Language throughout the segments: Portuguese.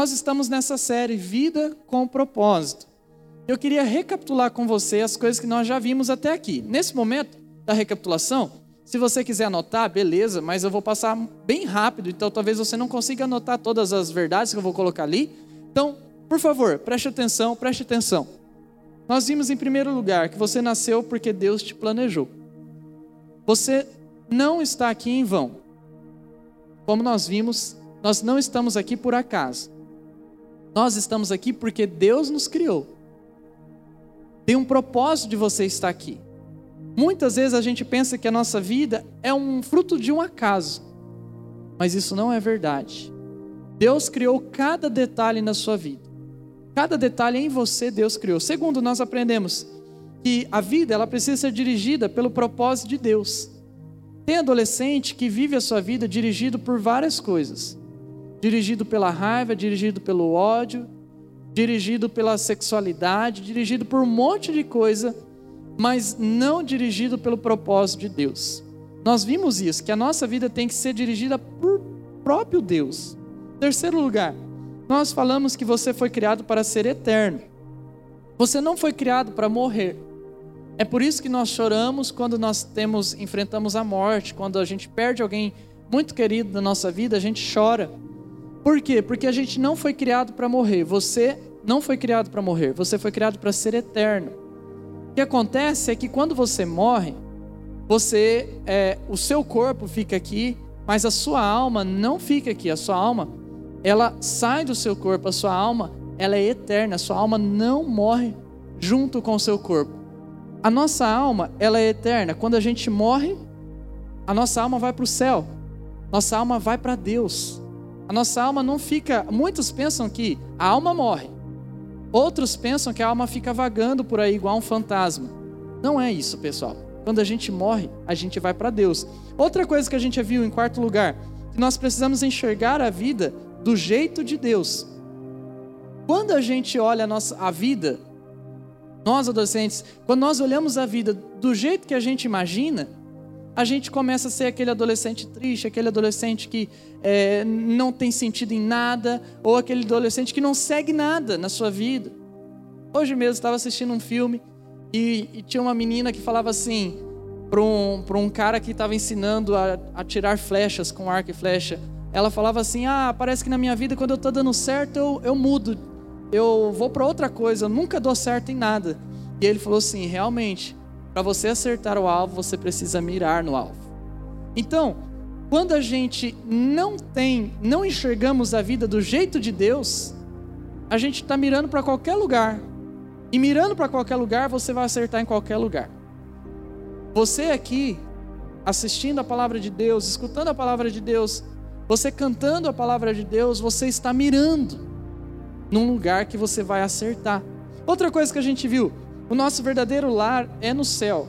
nós estamos nessa série Vida com Propósito. Eu queria recapitular com você as coisas que nós já vimos até aqui. Nesse momento da recapitulação, se você quiser anotar, beleza, mas eu vou passar bem rápido, então talvez você não consiga anotar todas as verdades que eu vou colocar ali. Então, por favor, preste atenção, preste atenção. Nós vimos em primeiro lugar que você nasceu porque Deus te planejou. Você não está aqui em vão. Como nós vimos, nós não estamos aqui por acaso. Nós estamos aqui porque Deus nos criou. Tem um propósito de você estar aqui. Muitas vezes a gente pensa que a nossa vida é um fruto de um acaso, mas isso não é verdade. Deus criou cada detalhe na sua vida. Cada detalhe em você Deus criou. Segundo, nós aprendemos que a vida ela precisa ser dirigida pelo propósito de Deus. Tem adolescente que vive a sua vida dirigido por várias coisas. Dirigido pela raiva, dirigido pelo ódio, dirigido pela sexualidade, dirigido por um monte de coisa, mas não dirigido pelo propósito de Deus. Nós vimos isso, que a nossa vida tem que ser dirigida por próprio Deus. Terceiro lugar, nós falamos que você foi criado para ser eterno. Você não foi criado para morrer. É por isso que nós choramos quando nós temos enfrentamos a morte, quando a gente perde alguém muito querido da nossa vida, a gente chora. Por quê? Porque a gente não foi criado para morrer. Você não foi criado para morrer. Você foi criado para ser eterno. O que acontece é que quando você morre, você, é, o seu corpo fica aqui, mas a sua alma não fica aqui. A sua alma, ela sai do seu corpo. A sua alma, ela é eterna. A sua alma não morre junto com o seu corpo. A nossa alma, ela é eterna. Quando a gente morre, a nossa alma vai para o céu. Nossa alma vai para Deus. A nossa alma não fica. Muitos pensam que a alma morre. Outros pensam que a alma fica vagando por aí igual um fantasma. Não é isso, pessoal. Quando a gente morre, a gente vai para Deus. Outra coisa que a gente viu em quarto lugar, que nós precisamos enxergar a vida do jeito de Deus. Quando a gente olha a nossa a vida nós adolescentes, quando nós olhamos a vida do jeito que a gente imagina, a gente começa a ser aquele adolescente triste, aquele adolescente que é, não tem sentido em nada, ou aquele adolescente que não segue nada na sua vida. Hoje mesmo estava assistindo um filme e, e, tinha uma menina que falava assim para um, um cara que estava ensinando a, a tirar flechas com arco e flecha. Ela falava assim: Ah, parece que na minha vida, quando eu estou dando certo, eu, eu mudo eu vou para outra coisa, eu nunca dou certo em nada. E ele falou assim: realmente, para você acertar o alvo, você precisa mirar no alvo. Então, quando a gente não tem, não enxergamos a vida do jeito de Deus, a gente está mirando para qualquer lugar. E mirando para qualquer lugar, você vai acertar em qualquer lugar. Você aqui, assistindo a palavra de Deus, escutando a palavra de Deus, você cantando a palavra de Deus, você está mirando num lugar que você vai acertar. Outra coisa que a gente viu, o nosso verdadeiro lar é no céu.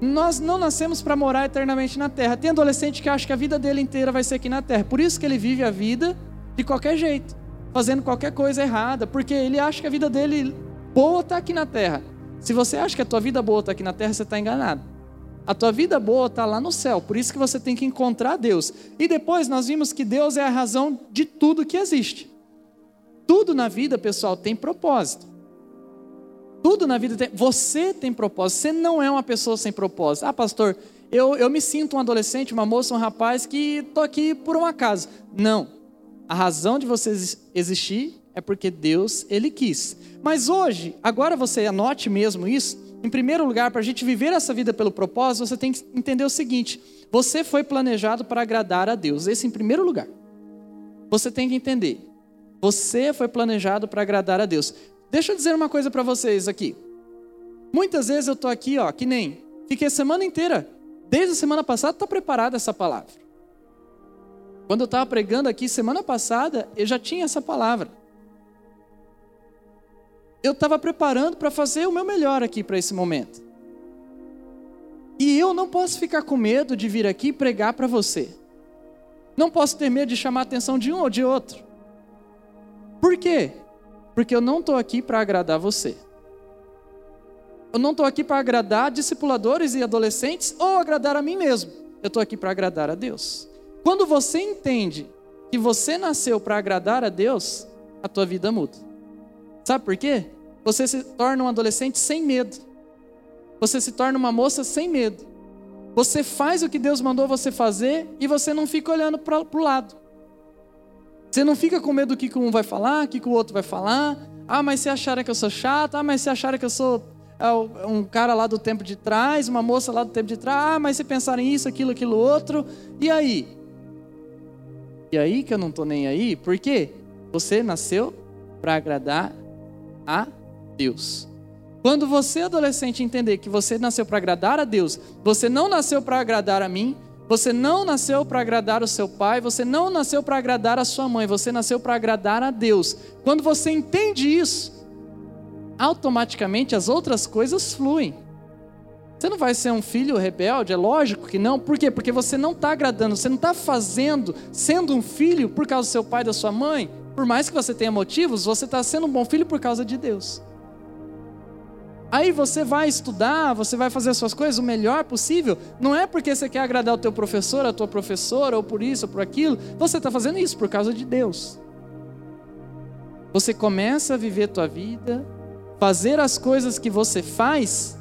Nós não nascemos para morar eternamente na terra. Tem adolescente que acha que a vida dele inteira vai ser aqui na terra. Por isso que ele vive a vida de qualquer jeito, fazendo qualquer coisa errada, porque ele acha que a vida dele boa está aqui na terra. Se você acha que a tua vida boa está aqui na terra, você está enganado. A tua vida boa está lá no céu, por isso que você tem que encontrar Deus. E depois nós vimos que Deus é a razão de tudo que existe. Tudo na vida, pessoal, tem propósito. Tudo na vida tem. Você tem propósito. Você não é uma pessoa sem propósito. Ah, pastor, eu, eu me sinto um adolescente, uma moça, um rapaz que estou aqui por um acaso. Não. A razão de você existir é porque Deus, Ele quis. Mas hoje, agora você anote mesmo isso. Em primeiro lugar, para a gente viver essa vida pelo propósito, você tem que entender o seguinte: você foi planejado para agradar a Deus. Esse em primeiro lugar. Você tem que entender. Você foi planejado para agradar a Deus. Deixa eu dizer uma coisa para vocês aqui. Muitas vezes eu estou aqui, ó, que nem fiquei a semana inteira, desde a semana passada, está preparada essa palavra. Quando eu estava pregando aqui semana passada, eu já tinha essa palavra. Eu estava preparando para fazer o meu melhor aqui para esse momento. E eu não posso ficar com medo de vir aqui pregar para você. Não posso ter medo de chamar a atenção de um ou de outro. Por quê? Porque eu não estou aqui para agradar você. Eu não estou aqui para agradar discipuladores e adolescentes ou agradar a mim mesmo. Eu estou aqui para agradar a Deus. Quando você entende que você nasceu para agradar a Deus, a tua vida muda. Sabe por quê? Você se torna um adolescente sem medo. Você se torna uma moça sem medo. Você faz o que Deus mandou você fazer e você não fica olhando para o lado. Você não fica com medo do que um vai falar, o que o outro vai falar. Ah, mas se acharem que eu sou chato. Ah, mas se acharem que eu sou é, um cara lá do tempo de trás, uma moça lá do tempo de trás. Ah, mas se pensarem isso, aquilo, aquilo, outro. E aí? E aí que eu não estou nem aí? Por quê? Você nasceu para agradar a Deus. Quando você, adolescente, entender que você nasceu para agradar a Deus, você não nasceu para agradar a mim, você não nasceu para agradar o seu pai, você não nasceu para agradar a sua mãe, você nasceu para agradar a Deus. Quando você entende isso, automaticamente as outras coisas fluem. Você não vai ser um filho rebelde, é lógico que não. Por quê? Porque você não está agradando, você não está fazendo, sendo um filho por causa do seu pai e da sua mãe. Por mais que você tenha motivos, você está sendo um bom filho por causa de Deus. Aí você vai estudar, você vai fazer as suas coisas o melhor possível. Não é porque você quer agradar o teu professor, a tua professora, ou por isso, ou por aquilo. Você está fazendo isso por causa de Deus. Você começa a viver tua vida, fazer as coisas que você faz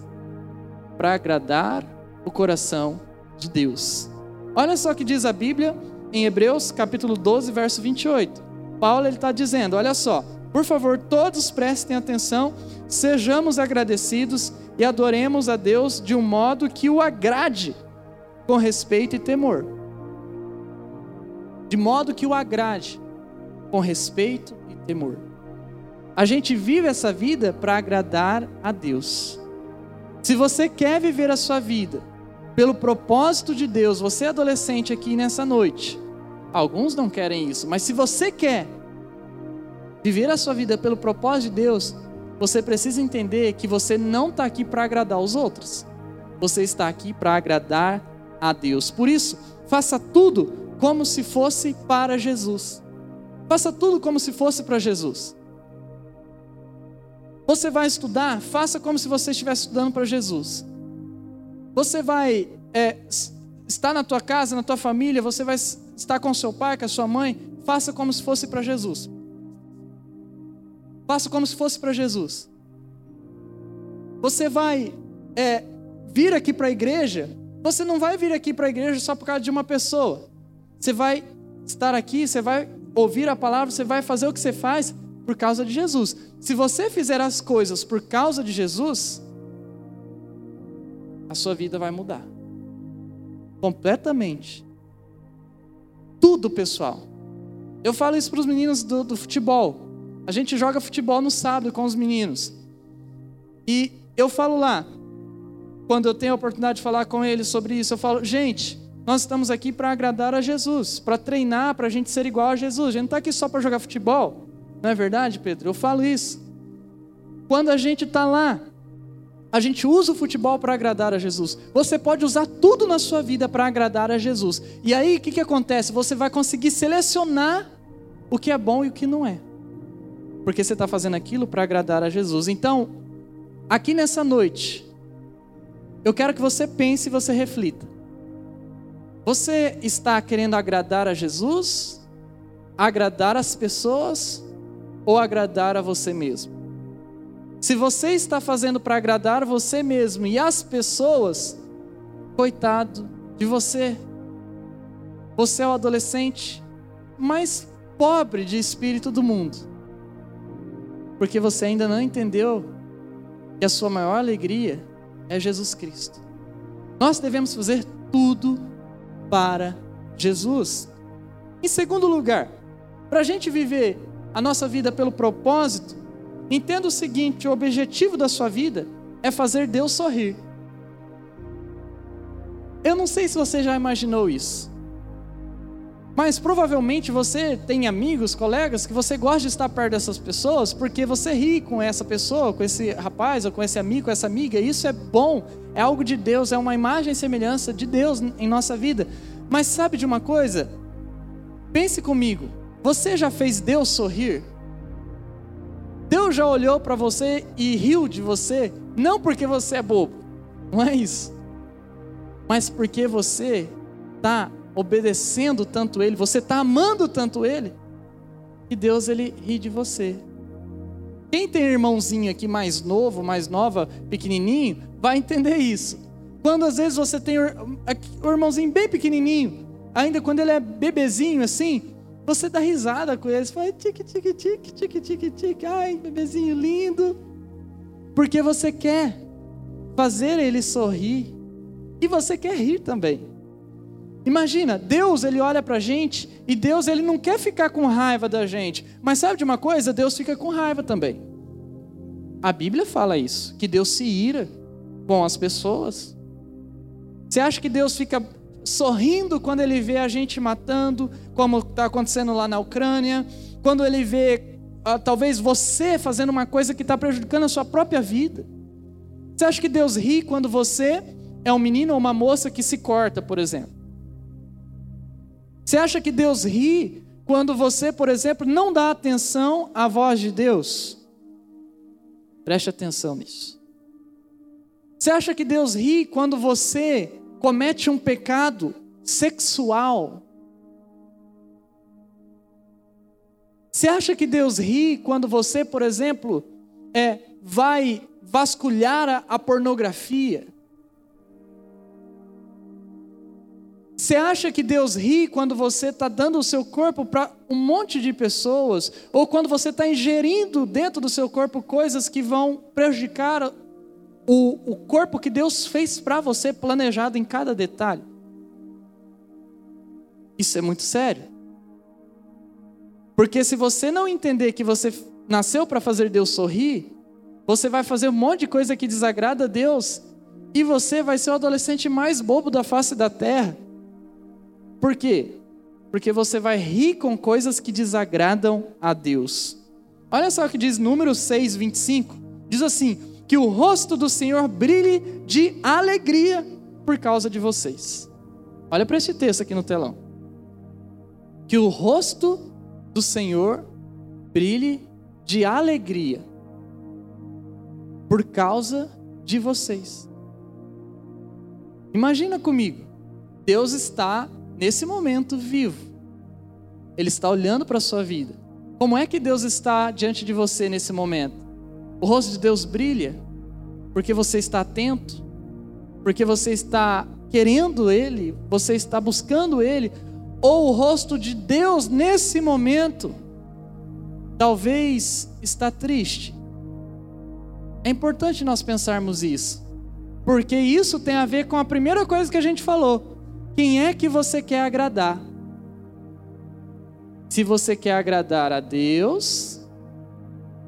para agradar o coração de Deus. Olha só o que diz a Bíblia em Hebreus capítulo 12, verso 28. Paulo está dizendo, olha só, por favor, todos prestem atenção, sejamos agradecidos e adoremos a Deus de um modo que o agrade, com respeito e temor. De modo que o agrade, com respeito e temor. A gente vive essa vida para agradar a Deus. Se você quer viver a sua vida pelo propósito de Deus, você é adolescente aqui nessa noite, alguns não querem isso, mas se você quer, viver a sua vida pelo propósito de Deus, você precisa entender que você não está aqui para agradar os outros. Você está aqui para agradar a Deus. Por isso, faça tudo como se fosse para Jesus. Faça tudo como se fosse para Jesus. Você vai estudar, faça como se você estivesse estudando para Jesus. Você vai é, estar na tua casa, na tua família, você vai estar com seu pai, com a sua mãe, faça como se fosse para Jesus. Faça como se fosse para Jesus. Você vai é, vir aqui para a igreja, você não vai vir aqui para a igreja só por causa de uma pessoa. Você vai estar aqui, você vai ouvir a palavra, você vai fazer o que você faz por causa de Jesus. Se você fizer as coisas por causa de Jesus, a sua vida vai mudar. Completamente. Tudo, pessoal. Eu falo isso para os meninos do, do futebol. A gente joga futebol no sábado com os meninos. E eu falo lá, quando eu tenho a oportunidade de falar com eles sobre isso, eu falo, gente, nós estamos aqui para agradar a Jesus, para treinar, para a gente ser igual a Jesus. A gente não está aqui só para jogar futebol. Não é verdade, Pedro? Eu falo isso. Quando a gente está lá, a gente usa o futebol para agradar a Jesus. Você pode usar tudo na sua vida para agradar a Jesus. E aí, o que, que acontece? Você vai conseguir selecionar o que é bom e o que não é porque você está fazendo aquilo para agradar a Jesus. Então, aqui nessa noite, eu quero que você pense e você reflita. Você está querendo agradar a Jesus, agradar as pessoas ou agradar a você mesmo? Se você está fazendo para agradar você mesmo e as pessoas, coitado de você. Você é o adolescente mais pobre de espírito do mundo porque você ainda não entendeu que a sua maior alegria é Jesus Cristo. Nós devemos fazer tudo para Jesus. Em segundo lugar, para a gente viver a nossa vida pelo propósito, entenda o seguinte: o objetivo da sua vida é fazer Deus sorrir. Eu não sei se você já imaginou isso. Mas provavelmente você tem amigos, colegas, que você gosta de estar perto dessas pessoas porque você ri com essa pessoa, com esse rapaz, ou com esse amigo, com essa amiga. Isso é bom, é algo de Deus, é uma imagem e semelhança de Deus em nossa vida. Mas sabe de uma coisa? Pense comigo, você já fez Deus sorrir? Deus já olhou para você e riu de você, não porque você é bobo, não é isso, mas porque você está obedecendo tanto Ele, você está amando tanto Ele, que Deus ele ri de você. Quem tem irmãozinho aqui mais novo, mais nova, pequenininho, vai entender isso. Quando às vezes você tem o irmãozinho bem pequenininho, ainda quando ele é bebezinho assim, você dá risada com ele, você fala tique, tique, tique, tique, tique, tique, ai, bebezinho lindo. Porque você quer fazer ele sorrir e você quer rir também. Imagina, Deus ele olha para a gente e Deus ele não quer ficar com raiva da gente, mas sabe de uma coisa? Deus fica com raiva também. A Bíblia fala isso, que Deus se ira com as pessoas. Você acha que Deus fica sorrindo quando ele vê a gente matando, como está acontecendo lá na Ucrânia, quando ele vê ah, talvez você fazendo uma coisa que está prejudicando a sua própria vida. Você acha que Deus ri quando você é um menino ou uma moça que se corta, por exemplo? Você acha que Deus ri quando você, por exemplo, não dá atenção à voz de Deus? Preste atenção nisso. Você acha que Deus ri quando você comete um pecado sexual. Você acha que Deus ri quando você, por exemplo, é, vai vasculhar a, a pornografia? Você acha que Deus ri quando você está dando o seu corpo para um monte de pessoas? Ou quando você está ingerindo dentro do seu corpo coisas que vão prejudicar o, o corpo que Deus fez para você, planejado em cada detalhe. Isso é muito sério. Porque se você não entender que você nasceu para fazer Deus sorrir, você vai fazer um monte de coisa que desagrada a Deus e você vai ser o adolescente mais bobo da face da terra. Por quê? Porque você vai rir com coisas que desagradam a Deus. Olha só o que diz Número 6, 25. Diz assim: que o rosto do Senhor brilhe de alegria por causa de vocês. Olha para esse texto aqui no telão. Que o rosto do Senhor brilhe de alegria por causa de vocês. Imagina comigo, Deus está nesse momento vivo. Ele está olhando para a sua vida. Como é que Deus está diante de você nesse momento? O rosto de Deus brilha porque você está atento, porque você está querendo Ele, você está buscando Ele, ou o rosto de Deus nesse momento talvez está triste. É importante nós pensarmos isso, porque isso tem a ver com a primeira coisa que a gente falou: quem é que você quer agradar? Se você quer agradar a Deus,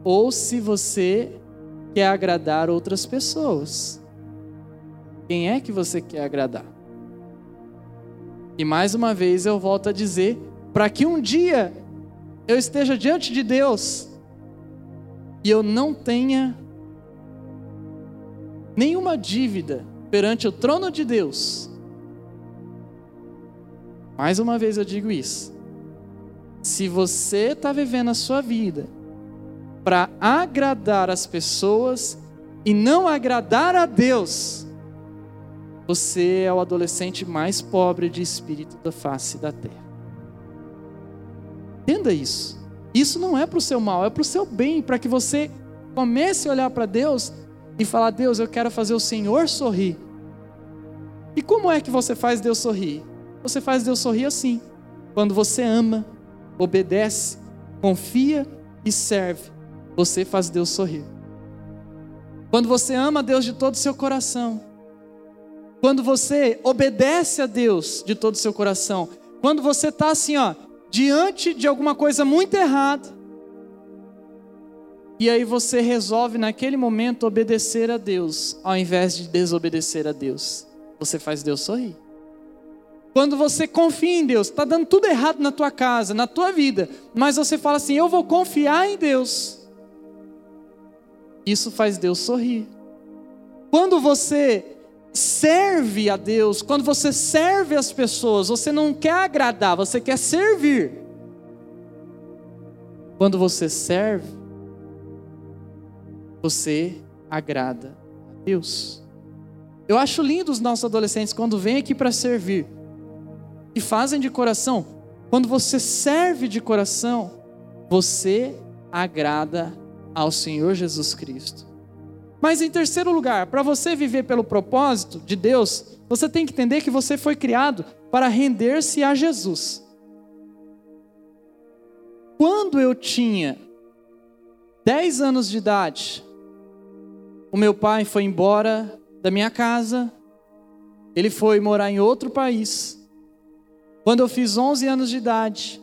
ou se você quer agradar outras pessoas. Quem é que você quer agradar? E mais uma vez eu volto a dizer, para que um dia eu esteja diante de Deus e eu não tenha nenhuma dívida perante o trono de Deus. Mais uma vez eu digo isso. Se você está vivendo a sua vida para agradar as pessoas e não agradar a Deus, você é o adolescente mais pobre de espírito da face da terra. Entenda isso. Isso não é para o seu mal, é para o seu bem, para que você comece a olhar para Deus e falar: Deus, eu quero fazer o Senhor sorrir. E como é que você faz Deus sorrir? Você faz Deus sorrir assim, quando você ama, obedece, confia e serve você faz Deus sorrir. Quando você ama Deus de todo o seu coração, quando você obedece a Deus de todo o seu coração, quando você está assim, ó, diante de alguma coisa muito errada, e aí você resolve naquele momento obedecer a Deus, ao invés de desobedecer a Deus, você faz Deus sorrir. Quando você confia em Deus, está dando tudo errado na tua casa, na tua vida, mas você fala assim: eu vou confiar em Deus. Isso faz Deus sorrir. Quando você serve a Deus, quando você serve as pessoas, você não quer agradar, você quer servir. Quando você serve, você agrada a Deus. Eu acho lindo os nossos adolescentes quando vêm aqui para servir. E fazem de coração. Quando você serve de coração, você agrada ao Senhor Jesus Cristo. Mas em terceiro lugar, para você viver pelo propósito de Deus, você tem que entender que você foi criado para render-se a Jesus. Quando eu tinha 10 anos de idade, o meu pai foi embora da minha casa, ele foi morar em outro país. Quando eu fiz 11 anos de idade,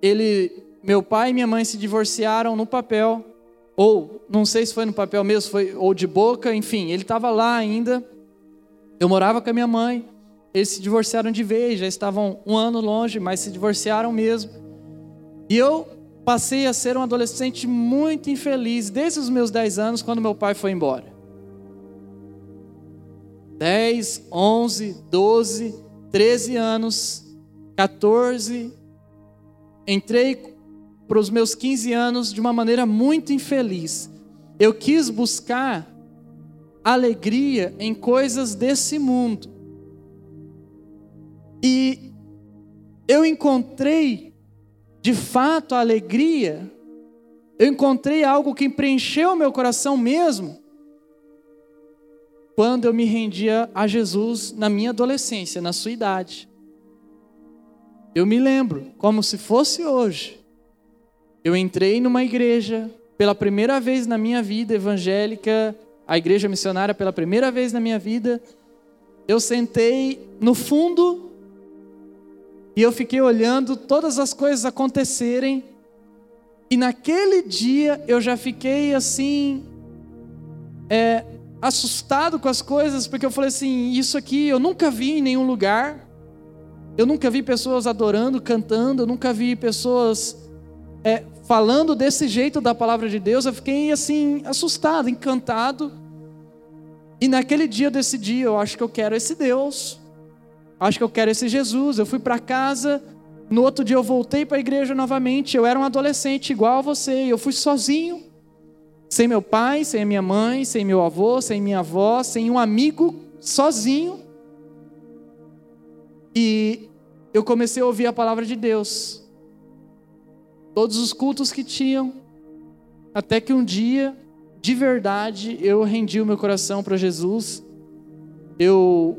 ele, meu pai e minha mãe se divorciaram no papel, ou não sei se foi no papel mesmo, foi ou de boca, enfim, ele estava lá ainda. Eu morava com a minha mãe. Eles se divorciaram de vez, já estavam um ano longe, mas se divorciaram mesmo. E eu passei a ser um adolescente muito infeliz desde os meus 10 anos, quando meu pai foi embora. 10, 11, 12, 13 anos, 14. Entrei para os meus 15 anos de uma maneira muito infeliz. Eu quis buscar alegria em coisas desse mundo. E eu encontrei de fato a alegria, eu encontrei algo que preencheu meu coração mesmo, quando eu me rendia a Jesus na minha adolescência, na sua idade. Eu me lembro, como se fosse hoje, eu entrei numa igreja pela primeira vez na minha vida evangélica, a igreja missionária pela primeira vez na minha vida. Eu sentei no fundo e eu fiquei olhando todas as coisas acontecerem. E naquele dia eu já fiquei assim, é, assustado com as coisas, porque eu falei assim: isso aqui eu nunca vi em nenhum lugar. Eu nunca vi pessoas adorando, cantando, eu nunca vi pessoas é, falando desse jeito da palavra de Deus. Eu fiquei assim, assustado, encantado. E naquele dia eu decidi: eu acho que eu quero esse Deus acho que eu quero esse Jesus. Eu fui para casa, no outro dia eu voltei para a igreja novamente. Eu era um adolescente igual a você, eu fui sozinho, sem meu pai, sem minha mãe, sem meu avô, sem minha avó, sem um amigo, sozinho. E eu comecei a ouvir a palavra de Deus. Todos os cultos que tinham, até que um dia, de verdade, eu rendi o meu coração para Jesus. Eu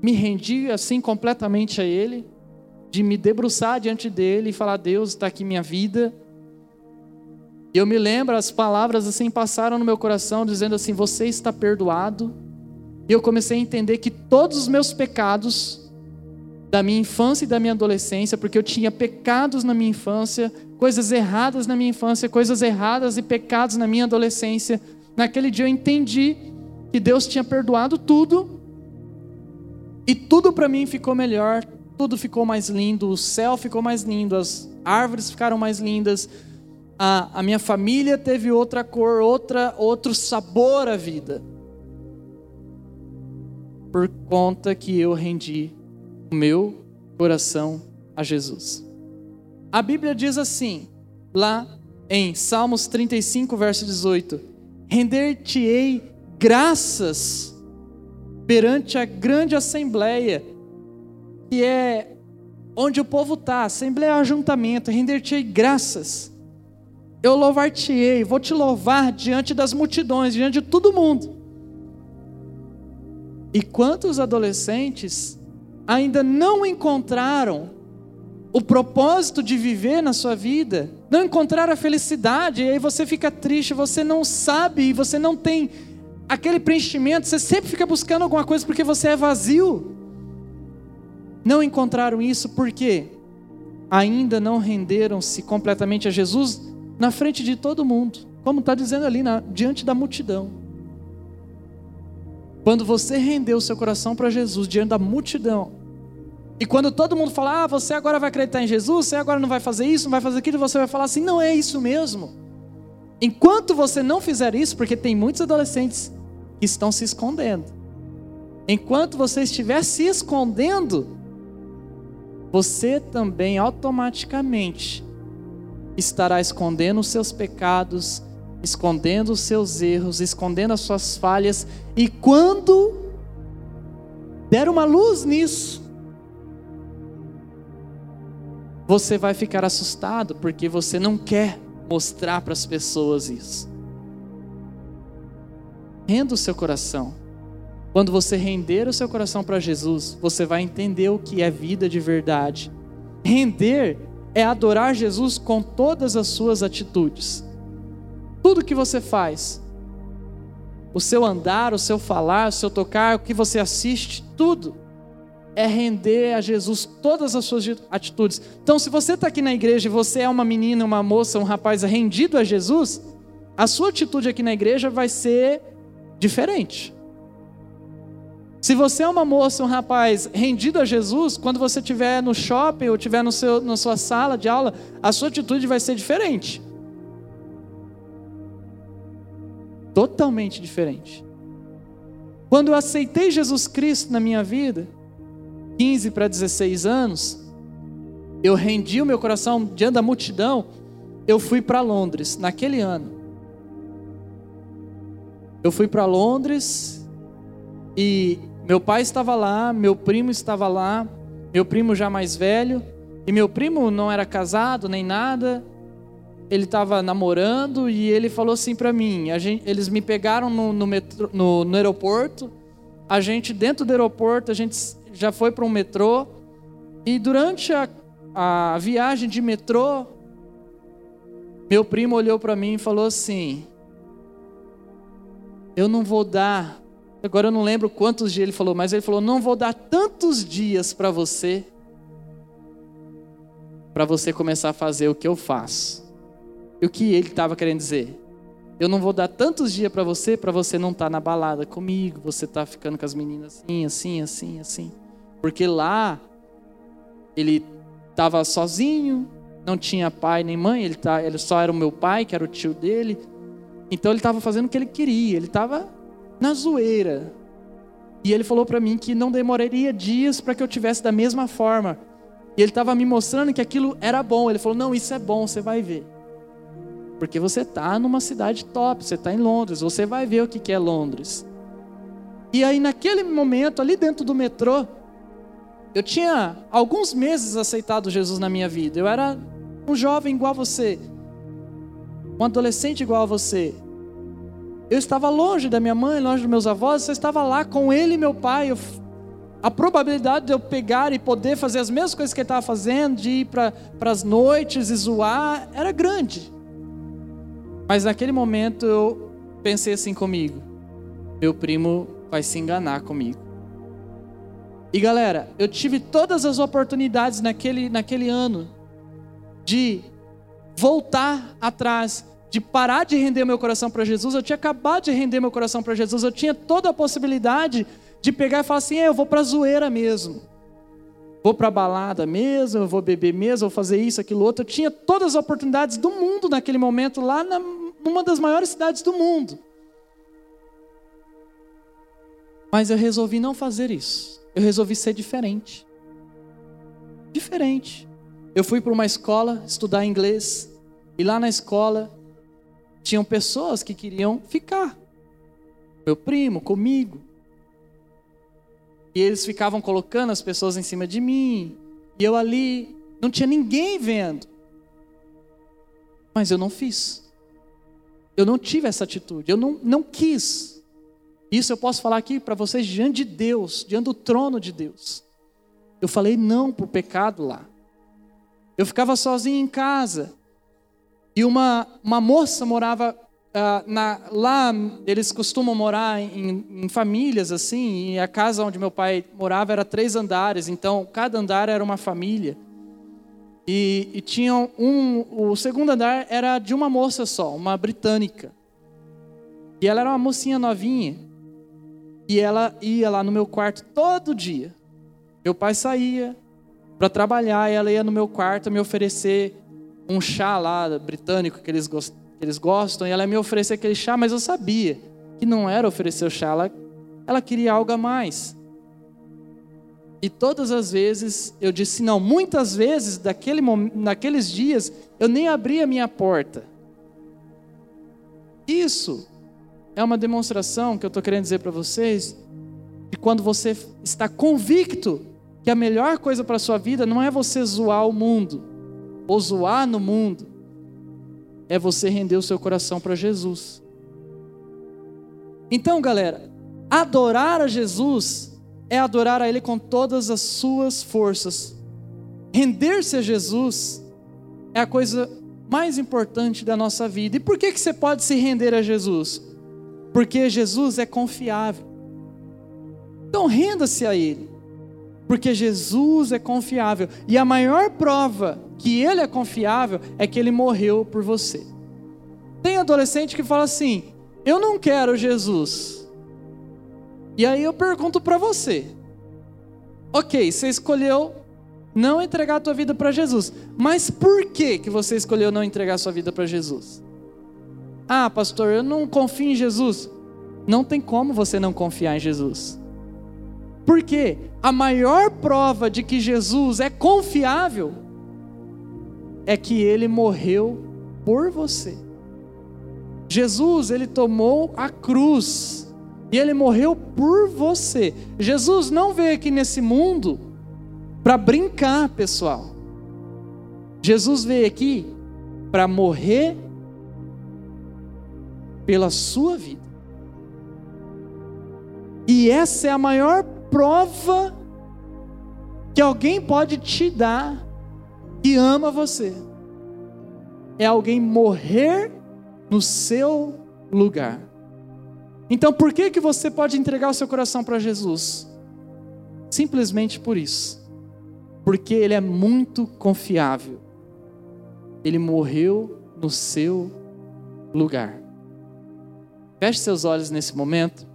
me rendi assim completamente a Ele, de me debruçar diante dele e falar: Deus, está aqui minha vida. E eu me lembro, as palavras assim passaram no meu coração, dizendo assim: Você está perdoado. E eu comecei a entender que todos os meus pecados, da minha infância e da minha adolescência, porque eu tinha pecados na minha infância, coisas erradas na minha infância, coisas erradas e pecados na minha adolescência. Naquele dia eu entendi que Deus tinha perdoado tudo e tudo para mim ficou melhor, tudo ficou mais lindo, o céu ficou mais lindo, as árvores ficaram mais lindas, a, a minha família teve outra cor, outra, outro sabor à vida. Por conta que eu rendi o meu coração a Jesus. A Bíblia diz assim, lá em Salmos 35, verso 18: Render-te-ei graças perante a grande assembleia, que é onde o povo está, assembleia é ajuntamento, render-te-ei graças. Eu louvar-te-ei, vou te louvar diante das multidões, diante de todo mundo. E quantos adolescentes ainda não encontraram o propósito de viver na sua vida, não encontraram a felicidade, e aí você fica triste, você não sabe, você não tem aquele preenchimento, você sempre fica buscando alguma coisa porque você é vazio. Não encontraram isso porque ainda não renderam-se completamente a Jesus na frente de todo mundo, como está dizendo ali, na, diante da multidão. Quando você rendeu o seu coração para Jesus diante da multidão, e quando todo mundo fala, ah, você agora vai acreditar em Jesus, você agora não vai fazer isso, não vai fazer aquilo, você vai falar assim, não é isso mesmo. Enquanto você não fizer isso, porque tem muitos adolescentes que estão se escondendo. Enquanto você estiver se escondendo, você também automaticamente estará escondendo os seus pecados, escondendo os seus erros, escondendo as suas falhas, e quando der uma luz nisso, você vai ficar assustado porque você não quer mostrar para as pessoas isso. Renda o seu coração. Quando você render o seu coração para Jesus, você vai entender o que é vida de verdade. Render é adorar Jesus com todas as suas atitudes. Tudo que você faz, o seu andar, o seu falar, o seu tocar, o que você assiste, tudo é render a Jesus todas as suas atitudes. Então, se você está aqui na igreja e você é uma menina, uma moça, um rapaz rendido a Jesus, a sua atitude aqui na igreja vai ser diferente. Se você é uma moça, um rapaz rendido a Jesus, quando você estiver no shopping ou estiver no seu, na sua sala de aula, a sua atitude vai ser diferente. Totalmente diferente. Quando eu aceitei Jesus Cristo na minha vida, 15 para 16 anos, eu rendi o meu coração diante da multidão, eu fui para Londres naquele ano. Eu fui para Londres e meu pai estava lá, meu primo estava lá, meu primo já mais velho, e meu primo não era casado nem nada, ele estava namorando e ele falou assim para mim: gente, eles me pegaram no, no, metro, no, no aeroporto, a gente dentro do aeroporto, a gente já foi para um metrô e durante a, a viagem de metrô, meu primo olhou para mim e falou assim: Eu não vou dar, agora eu não lembro quantos dias ele falou, mas ele falou: Não vou dar tantos dias para você, para você começar a fazer o que eu faço. E o que ele estava querendo dizer? Eu não vou dar tantos dias para você, para você não estar tá na balada comigo, você tá ficando com as meninas assim, assim, assim, assim. Porque lá ele estava sozinho, não tinha pai nem mãe, ele, tá, ele só era o meu pai, que era o tio dele. Então ele estava fazendo o que ele queria, ele estava na zoeira. E ele falou para mim que não demoraria dias para que eu tivesse da mesma forma. E ele estava me mostrando que aquilo era bom. Ele falou: Não, isso é bom, você vai ver. Porque você está numa cidade top, você está em Londres, você vai ver o que é Londres. E aí, naquele momento, ali dentro do metrô, eu tinha alguns meses aceitado Jesus na minha vida. Eu era um jovem igual a você, um adolescente igual a você. Eu estava longe da minha mãe, longe dos meus avós, você estava lá com ele e meu pai. Eu, a probabilidade de eu pegar e poder fazer as mesmas coisas que ele estava fazendo, de ir para as noites e zoar, era grande. Mas naquele momento eu pensei assim comigo: meu primo vai se enganar comigo. E galera, eu tive todas as oportunidades naquele, naquele ano de voltar atrás, de parar de render meu coração para Jesus. Eu tinha acabado de render meu coração para Jesus. Eu tinha toda a possibilidade de pegar e falar assim: é, eu vou para a zoeira mesmo. Vou para a balada mesmo, vou beber mesmo, vou fazer isso, aquilo outro. Eu tinha todas as oportunidades do mundo naquele momento, lá na, numa das maiores cidades do mundo. Mas eu resolvi não fazer isso eu resolvi ser diferente. Diferente. Eu fui para uma escola estudar inglês e lá na escola tinham pessoas que queriam ficar. Meu primo comigo. E eles ficavam colocando as pessoas em cima de mim. E eu ali, não tinha ninguém vendo. Mas eu não fiz. Eu não tive essa atitude. Eu não, não quis. Isso eu posso falar aqui para vocês diante de Deus, diante do trono de Deus. Eu falei não para o pecado lá. Eu ficava sozinho em casa. E uma, uma moça morava uh, na, lá, eles costumam morar em, em, famílias assim, e a casa onde meu pai morava era três andares, então cada andar era uma família. E, e tinham um, o segundo andar era de uma moça só, uma britânica. E ela era uma mocinha novinha. E ela ia lá no meu quarto todo dia. Meu pai saía para trabalhar e ela ia no meu quarto me oferecer um chá lá britânico que eles, que eles gostam. E ela me oferecer aquele chá, mas eu sabia que não era oferecer o chá, ela, ela queria algo a mais. E todas as vezes eu disse não. Muitas vezes, daquele, naqueles dias, eu nem abria a minha porta. Isso é uma demonstração que eu estou querendo dizer para vocês de quando você está convicto que a melhor coisa para a sua vida não é você zoar o mundo, ou zoar no mundo, é você render o seu coração para Jesus. Então, galera, adorar a Jesus é adorar a Ele com todas as suas forças. Render-se a Jesus é a coisa mais importante da nossa vida. E por que, que você pode se render a Jesus? Porque Jesus é confiável. Então renda-se a Ele, porque Jesus é confiável. E a maior prova que Ele é confiável é que Ele morreu por você. Tem adolescente que fala assim: Eu não quero Jesus. E aí eu pergunto para você: Ok, você escolheu não entregar a tua vida para Jesus, mas por que que você escolheu não entregar a sua vida para Jesus? Ah, pastor, eu não confio em Jesus. Não tem como você não confiar em Jesus. Porque a maior prova de que Jesus é confiável é que ele morreu por você. Jesus, ele tomou a cruz e ele morreu por você. Jesus não veio aqui nesse mundo para brincar, pessoal. Jesus veio aqui para morrer pela sua vida. E essa é a maior prova que alguém pode te dar que ama você. É alguém morrer no seu lugar. Então, por que que você pode entregar o seu coração para Jesus? Simplesmente por isso. Porque ele é muito confiável. Ele morreu no seu lugar. Feche seus olhos nesse momento.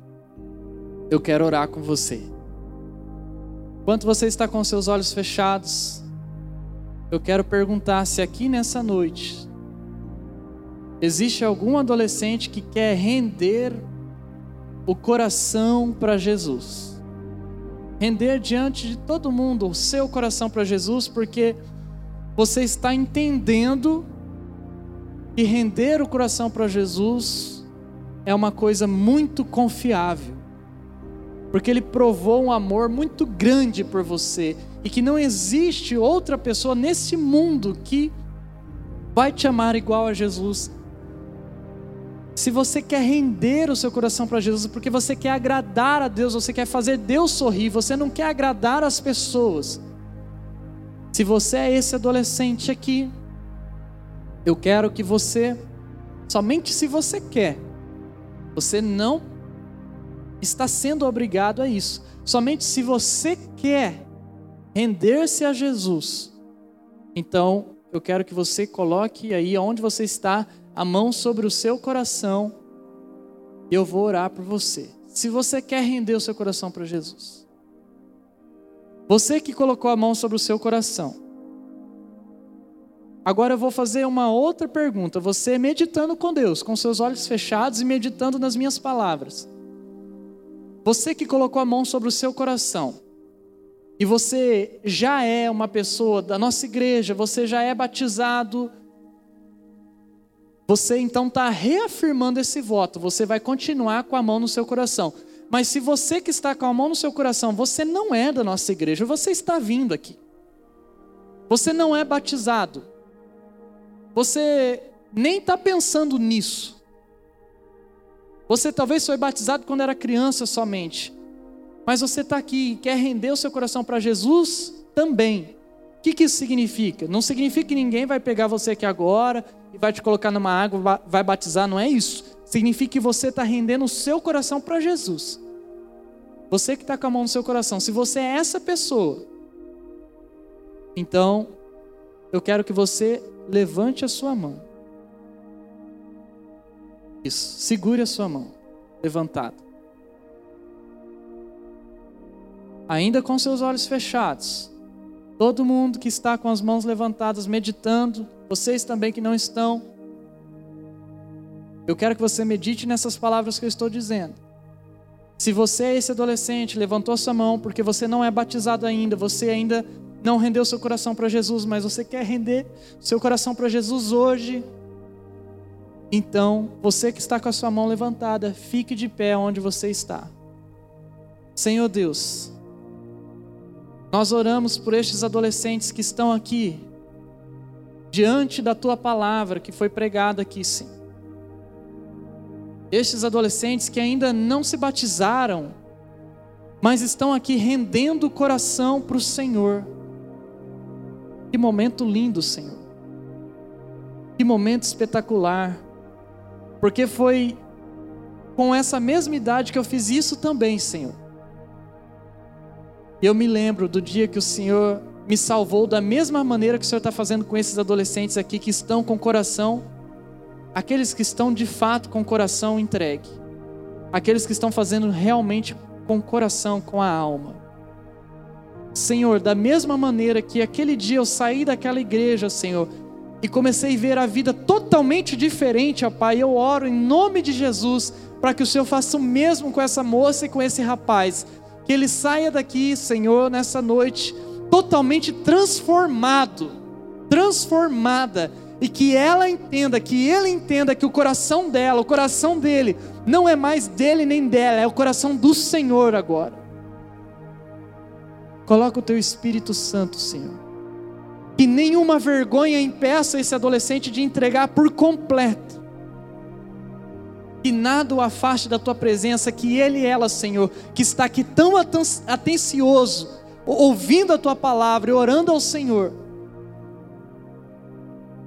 Eu quero orar com você. Enquanto você está com seus olhos fechados, eu quero perguntar se aqui nessa noite existe algum adolescente que quer render o coração para Jesus. Render diante de todo mundo o seu coração para Jesus, porque você está entendendo que render o coração para Jesus é uma coisa muito confiável porque ele provou um amor muito grande por você e que não existe outra pessoa nesse mundo que vai te amar igual a Jesus. Se você quer render o seu coração para Jesus, porque você quer agradar a Deus, você quer fazer Deus sorrir, você não quer agradar as pessoas. Se você é esse adolescente aqui, eu quero que você, somente se você quer, você não está sendo obrigado a isso. Somente se você quer render-se a Jesus, então eu quero que você coloque aí onde você está a mão sobre o seu coração e eu vou orar por você. Se você quer render o seu coração para Jesus, você que colocou a mão sobre o seu coração, agora eu vou fazer uma outra pergunta. Você meditando com Deus, com seus olhos fechados e meditando nas minhas palavras. Você que colocou a mão sobre o seu coração, e você já é uma pessoa da nossa igreja, você já é batizado, você então está reafirmando esse voto, você vai continuar com a mão no seu coração. Mas se você que está com a mão no seu coração, você não é da nossa igreja, você está vindo aqui. Você não é batizado. Você nem está pensando nisso. Você talvez foi batizado quando era criança somente, mas você está aqui e quer render o seu coração para Jesus também. O que, que isso significa? Não significa que ninguém vai pegar você aqui agora e vai te colocar numa água, vai batizar, não é isso. Significa que você está rendendo o seu coração para Jesus. Você que está com a mão no seu coração, se você é essa pessoa, então eu quero que você levante a sua mão. Isso. Segure a sua mão levantada. Ainda com seus olhos fechados. Todo mundo que está com as mãos levantadas, meditando, vocês também que não estão. Eu quero que você medite nessas palavras que eu estou dizendo. Se você é esse adolescente, levantou sua mão porque você não é batizado ainda, você ainda não rendeu seu coração para Jesus, mas você quer render seu coração para Jesus hoje, então, você que está com a sua mão levantada, fique de pé onde você está. Senhor Deus, nós oramos por estes adolescentes que estão aqui, diante da tua palavra que foi pregada aqui, Senhor. Estes adolescentes que ainda não se batizaram, mas estão aqui rendendo o coração para o Senhor. Que momento lindo, Senhor. Que momento espetacular. Porque foi com essa mesma idade que eu fiz isso também, Senhor. Eu me lembro do dia que o Senhor me salvou da mesma maneira que o Senhor está fazendo com esses adolescentes aqui que estão com o coração, aqueles que estão de fato com o coração entregue, aqueles que estão fazendo realmente com o coração, com a alma. Senhor, da mesma maneira que aquele dia eu saí daquela igreja, Senhor, e comecei a ver a vida totalmente diferente, ó Pai, eu oro em nome de Jesus para que o Senhor faça o mesmo com essa moça e com esse rapaz, que ele saia daqui, Senhor, nessa noite totalmente transformado, transformada, e que ela entenda, que ele entenda que o coração dela, o coração dele, não é mais dele nem dela, é o coração do Senhor agora. Coloca o teu Espírito Santo, Senhor. Que nenhuma vergonha impeça esse adolescente de entregar por completo. Que nada o afaste da tua presença, que ele e ela, Senhor, que está aqui tão atencioso, ouvindo a tua palavra e orando ao Senhor,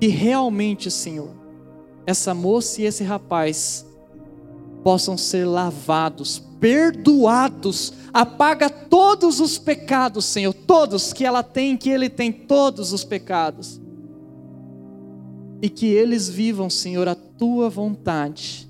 que realmente, Senhor, essa moça e esse rapaz possam ser lavados, perdoados, apaga todos os pecados, Senhor, todos que ela tem, que ele tem, todos os pecados. E que eles vivam, Senhor, a tua vontade.